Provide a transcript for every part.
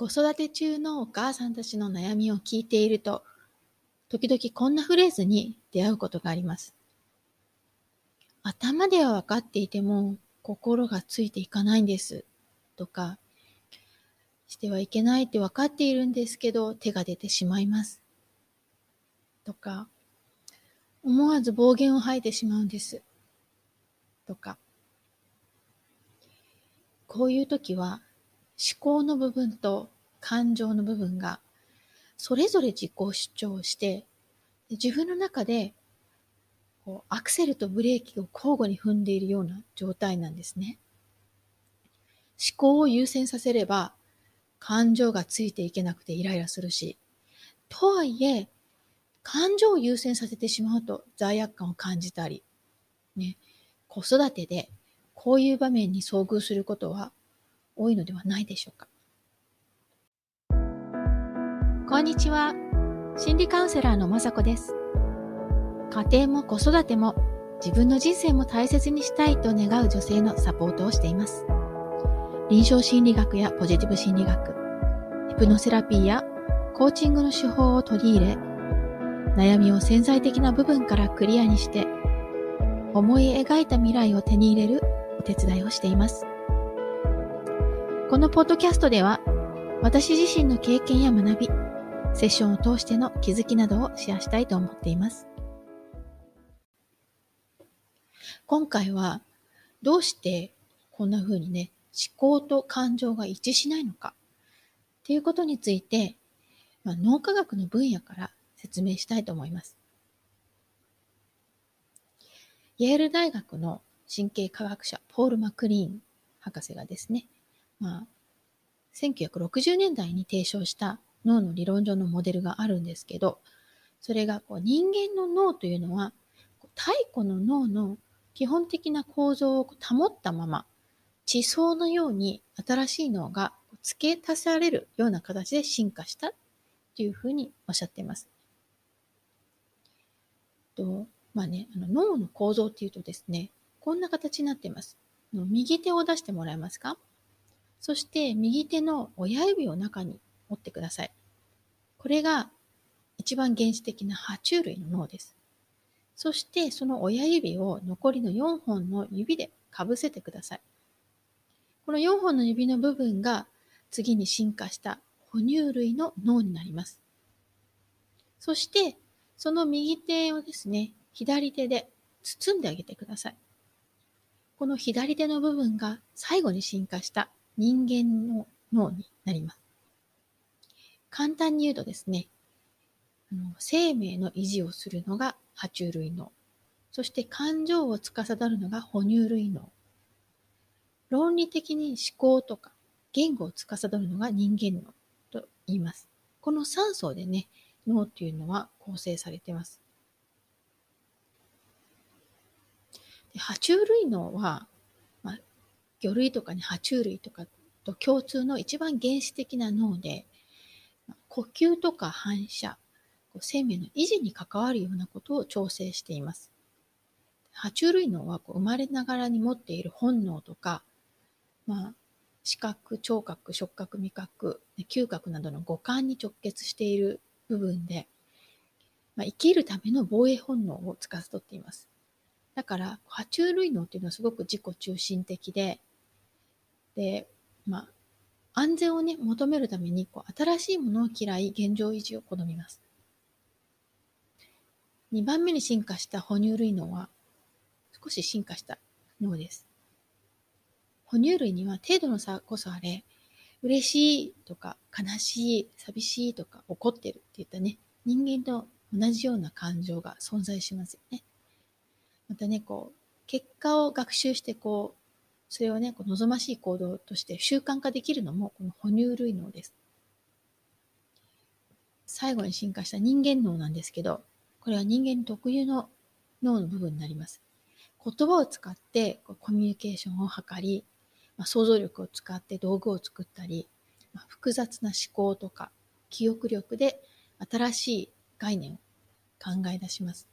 子育て中のお母さんたちの悩みを聞いていると、時々こんなフレーズに出会うことがあります。頭では分かっていても心がついていかないんです。とか、してはいけないって分かっているんですけど手が出てしまいます。とか、思わず暴言を吐いてしまうんです。とか、こういう時は思考の部分と感情の部分がそれぞれ自己主張して自分の中でこうアクセルとブレーキを交互に踏んでいるような状態なんですね。思考を優先させれば感情がついていけなくてイライラするし、とはいえ感情を優先させてしまうと罪悪感を感じたり、ね、子育てでこういう場面に遭遇することは多いのではないでしょうか。こんにちは。心理カウンセラーのまさこです。家庭も子育ても自分の人生も大切にしたいと願う女性のサポートをしています。臨床心理学やポジティブ心理学、ヒプノセラピーやコーチングの手法を取り入れ、悩みを潜在的な部分からクリアにして、思い描いた未来を手に入れるお手伝いをしています。このポッドキャストでは、私自身の経験や学び、セッションを通しての気づきなどをシェアしたいと思っています。今回は、どうしてこんな風にね、思考と感情が一致しないのかっていうことについて、まあ、脳科学の分野から説明したいと思います。イェール大学の神経科学者ポール・マクリーン博士がですね、まあ、1960年代に提唱した脳の理論上のモデルがあるんですけど、それがこう人間の脳というのは、太古の脳の基本的な構造を保ったまま、地層のように新しい脳が付け足されるような形で進化したというふうにおっしゃっています。とまあね、あの脳の構造っていうとですね、こんな形になっています。右手を出してもらえますか？そして右手の親指を中に持ってください。これが一番原始的な爬虫類の脳です。そしてその親指を残りの4本の指でかぶせてください。この4本の指の部分が次に進化した哺乳類の脳になります。そしてその右手をですね、左手で包んであげてください。この左手の部分が最後に進化した人間の脳になります。簡単に言うとですね、生命の維持をするのが爬虫類脳。そして感情を司るのが哺乳類脳。論理的に思考とか言語を司るのが人間脳と言います。この3層でね、脳っていうのは構成されています。で爬虫類脳は、魚類とかに爬虫類とかと共通の一番原始的な脳で、呼吸とか反射、生命の維持に関わるようなことを調整しています。爬虫類脳はこう生まれながらに持っている本能とか、まあ、視覚、聴覚、触覚、味覚、嗅覚などの五感に直結している部分で、まあ、生きるための防衛本能を司っています。だから、爬虫類脳っていうのはすごく自己中心的で、で、まあ、安全をね、求めるために、こう、新しいものを嫌い、現状維持を好みます。2番目に進化した哺乳類脳は、少し進化した脳です。哺乳類には程度の差こそあれ、嬉しいとか悲しい、寂しいとか怒ってるっていったね、人間と同じような感情が存在しますよね。またね、こう、結果を学習して、こう、それをね、こう望ましい行動として習慣化できるのも、この哺乳類脳です。最後に進化した人間脳なんですけど、これは人間特有の脳の部分になります。言葉を使ってコミュニケーションを図り、まあ、想像力を使って道具を作ったり、まあ、複雑な思考とか記憶力で新しい概念を考え出します。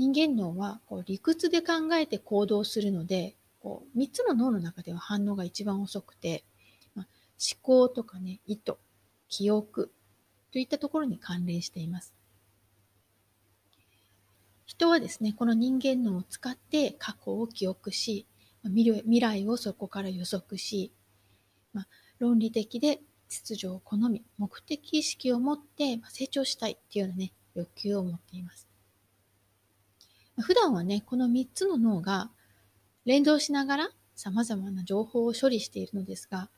人間脳はこう理屈で考えて行動するので、こう3つの脳の中では反応が一番遅くて、まあ、考とかね、意図、記憶といったところに関連しています。人はですね、この人間脳を使って過去を記憶し、未来をそこから予測し、まあ、論理的で秩序を好み、目的意識を持って成長したいっていうようなね、欲求を持っています。普段はね、この3つの脳が連動しながら様々な情報を処理しているのですが、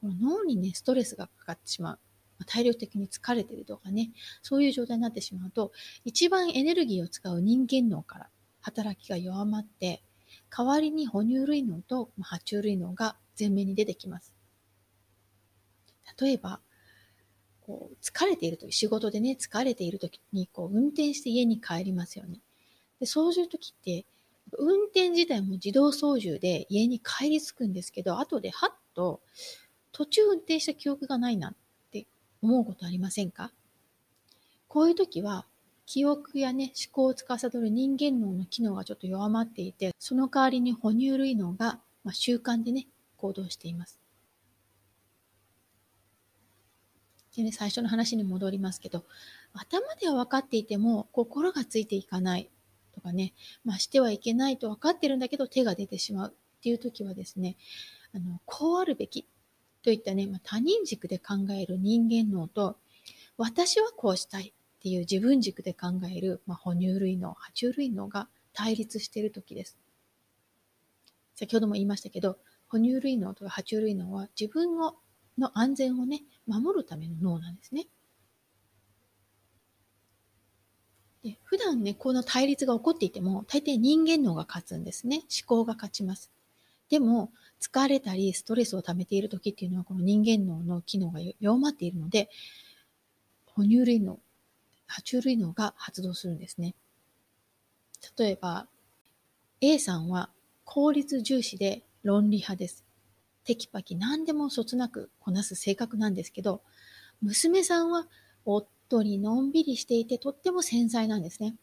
この脳にね、ストレスがかかってしまう。体力的に疲れてるとかね、そういう状態になってしまうと、一番エネルギーを使う人間脳から働きが弱まって、代わりに哺乳類脳と爬虫類脳が前面に出てきます。例えば、こう疲れているとき、仕事でね、疲れているときにこう運転して家に帰りますよね。でそういうときって、運転自体も自動操縦で家に帰り着くんですけど、後ではっと途中運転した記憶がないなって思うことありませんか？こういう時は記憶やね、思考を司る人間脳の機能がちょっと弱まっていて、その代わりに哺乳類脳が、まあ、習慣でね、行動しています。でね、最初の話に戻りますけど、頭では分かっていても心がついていかないとかね、まあ、してはいけないと分かってるんだけど手が出てしまうっていう時はですね、あの、こうあるべきといったね、まあ、他人軸で考える人間脳と、私はこうしたいっていう自分軸で考える、まあ、哺乳類脳、爬虫類脳が対立している時です。先ほども言いましたけど、哺乳類脳とか爬虫類脳は自分をの安全をね、守るための脳なんですね。で普段ね、この対立が起こっていても、大抵人間脳が勝つんですね。思考が勝ちます。でも、疲れたりストレスを溜めている時っていうのは、この人間脳の機能が弱まっているので、哺乳類脳、爬虫類脳が発動するんですね。例えば、A さんは効率重視で論理派です。テキパキ何でもそつなくこなす性格なんですけど、娘さんはおっとりのんびりしていてとっても繊細なんですね。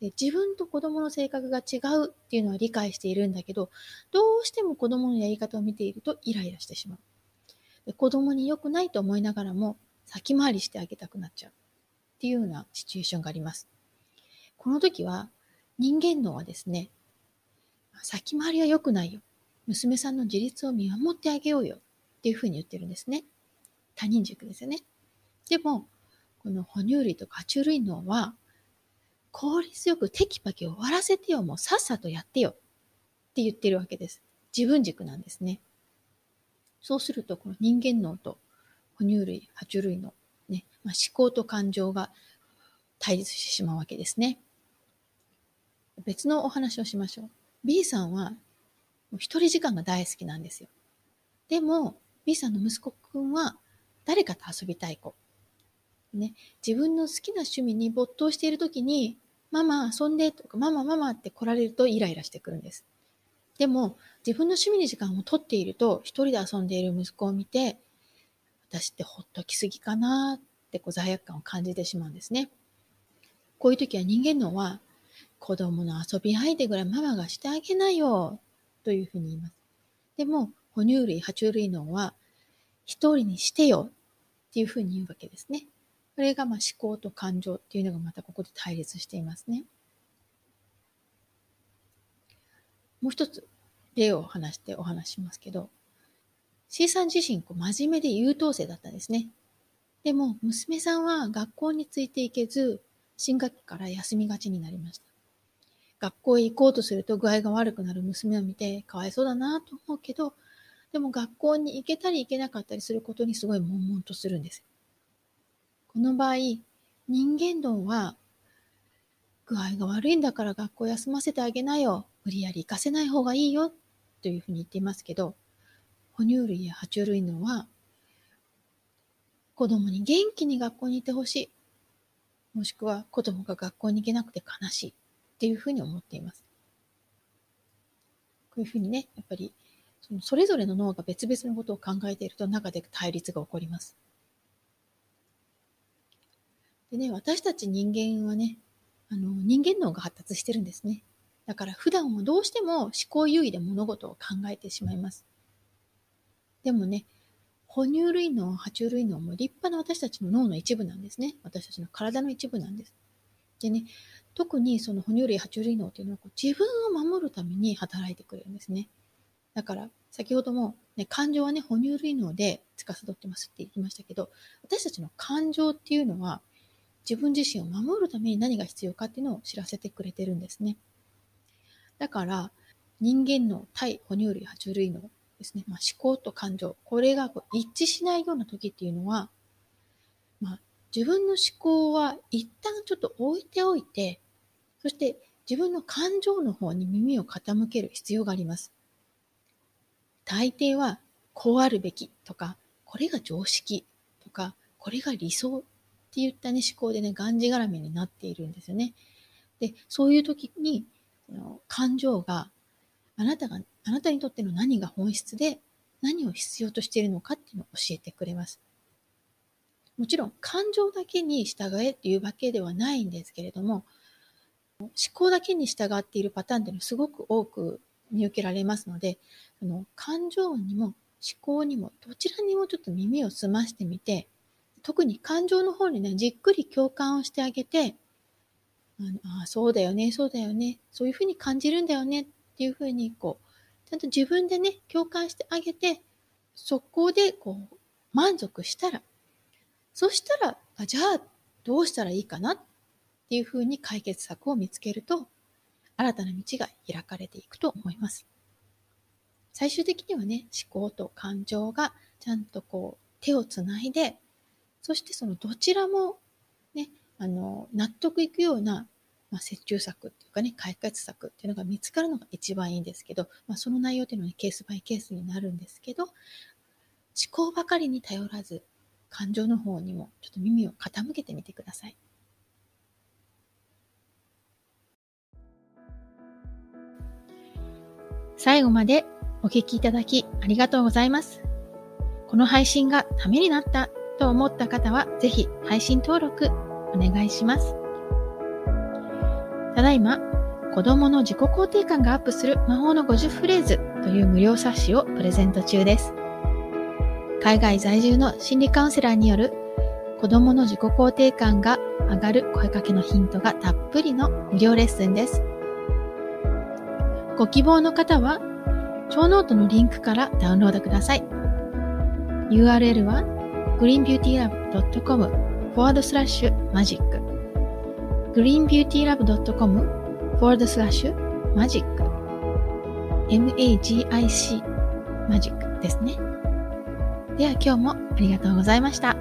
で自分と子供の性格が違うっていうのは理解しているんだけど、どうしても子供のやり方を見ているとイライラしてしまう。で子供に良くないと思いながらも先回りしてあげたくなっちゃうっていうようなシチュエーションがあります。この時は人間脳はですね、先回りは良くないよ。娘さんの自立を見守ってあげようよっていうふうに言ってるんですね。他人軸ですよね。でも、この哺乳類とか爬虫類脳は、効率よくテキパキ終わらせてよ、もうさっさとやってよって言ってるわけです。自分軸なんですね。そうすると、この人間脳と哺乳類、爬虫類のね、まあ、思考と感情が対立してしまうわけですね。別のお話をしましょう。B さんは一人時間が大好きなんですよ。でも、B さんの息子くんは誰かと遊びたい子。ね、自分の好きな趣味に没頭しているときに、ママ遊んでとか、ママママって来られるとイライラしてくるんです。でも、自分の趣味に時間を取っていると、一人で遊んでいる息子を見て、私ってほっときすぎかなってこう罪悪感を感じてしまうんですね。こういう時は人間のは、子供の遊び相手ぐらいママがしてあげなよというふうに言います。でも、哺乳類、爬虫類脳は、一人にしてよっていうふうに言うわけですね。これがまあ思考と感情っていうのがまたここで対立していますね。もう一つ例を話してお話しますけど、C さん自身こう真面目で優等生だったんですね。でも娘さんは学校についていけず、新学期から休みがちになりました。学校へ行こうとすると具合が悪くなる娘を見てかわいそうだなと思うけど、でも学校に行けたり行けなかったりすることにすごい悶々とするんです。この場合、人間道は具合が悪いんだから学校休ませてあげなよ。無理やり行かせない方がいいよ。というふうに言っていますけど、哺乳類や爬虫類のは子供に元気に学校に行ってほしい。もしくは子供が学校に行けなくて悲しい。っていうふうに思っています。こういうふうにね、やっぱりそのそれぞれの脳が別々のことを考えていると中で対立が起こります。でね、私たち人間はね、あの人間脳が発達してるんですね。だから普段はどうしても思考優位で物事を考えてしまいます。でもね、哺乳類脳、爬虫類脳も立派な私たちの脳の一部なんですね。私たちの体の一部なんです。でね、特にその哺乳類、爬虫類脳っていうのはこう自分を守るために働いてくれるんですね。だから、先ほども、ね、感情はね、哺乳類脳で司ってますって言いましたけど、私たちの感情っていうのは、自分自身を守るために何が必要かっていうのを知らせてくれてるんですね。だから、人間の対哺乳類、爬虫類脳ですね、まあ、思考と感情、これがこう一致しないような時っていうのは、まあ、自分の思考は一旦ちょっと置いておいて、そして自分の感情の方に耳を傾ける必要があります。大抵は、こうあるべきとか、これが常識とか、これが理想っていったね、思考でね、がんじがらめになっているんですよね。で、そういう時に、感情が、あなたが、あなたにとっての何が本質で、何を必要としているのかっていうのを教えてくれます。もちろん、感情だけに従えっていうわけではないんですけれども、思考だけに従っているパターンっていうのはすごく多く見受けられますので、その感情にも思考にもどちらにもちょっと耳を澄ましてみて、特に感情の方にね、じっくり共感をしてあげて、あのあ、そうだよね、そうだよね、そういうふうに感じるんだよねっていうふうに、こう、ちゃんと自分でね、共感してあげて、そこでこう、満足したら、そしたら、あじゃあ、どうしたらいいかなっていうふうに解決策を見つけると、新たな道が開かれていくと思います。最終的にはね、思考と感情がちゃんとこう手をつないで、そしてそのどちらもね、あの、納得いくような、まあ、折衷策っていうかね、解決策っていうのが見つかるのが一番いいんですけど、まあ、その内容っていうのは、ね、ケースバイケースになるんですけど、思考ばかりに頼らず、感情の方にもちょっと耳を傾けてみてください。最後までお聞きいただきありがとうございます。この配信がためになったと思った方は、ぜひ配信登録お願いします。ただいま、子供の自己肯定感がアップする魔法の50フレーズという無料冊子をプレゼント中です。海外在住の心理カウンセラーによる子供の自己肯定感が上がる声かけのヒントがたっぷりの無料レッスンです。ご希望の方は、ショーノートのリンクからダウンロードください。URL は greenbeautylab.com forward slash magic greenbeautylab.com forward slash magic magic マジックですね。では今日もありがとうございました。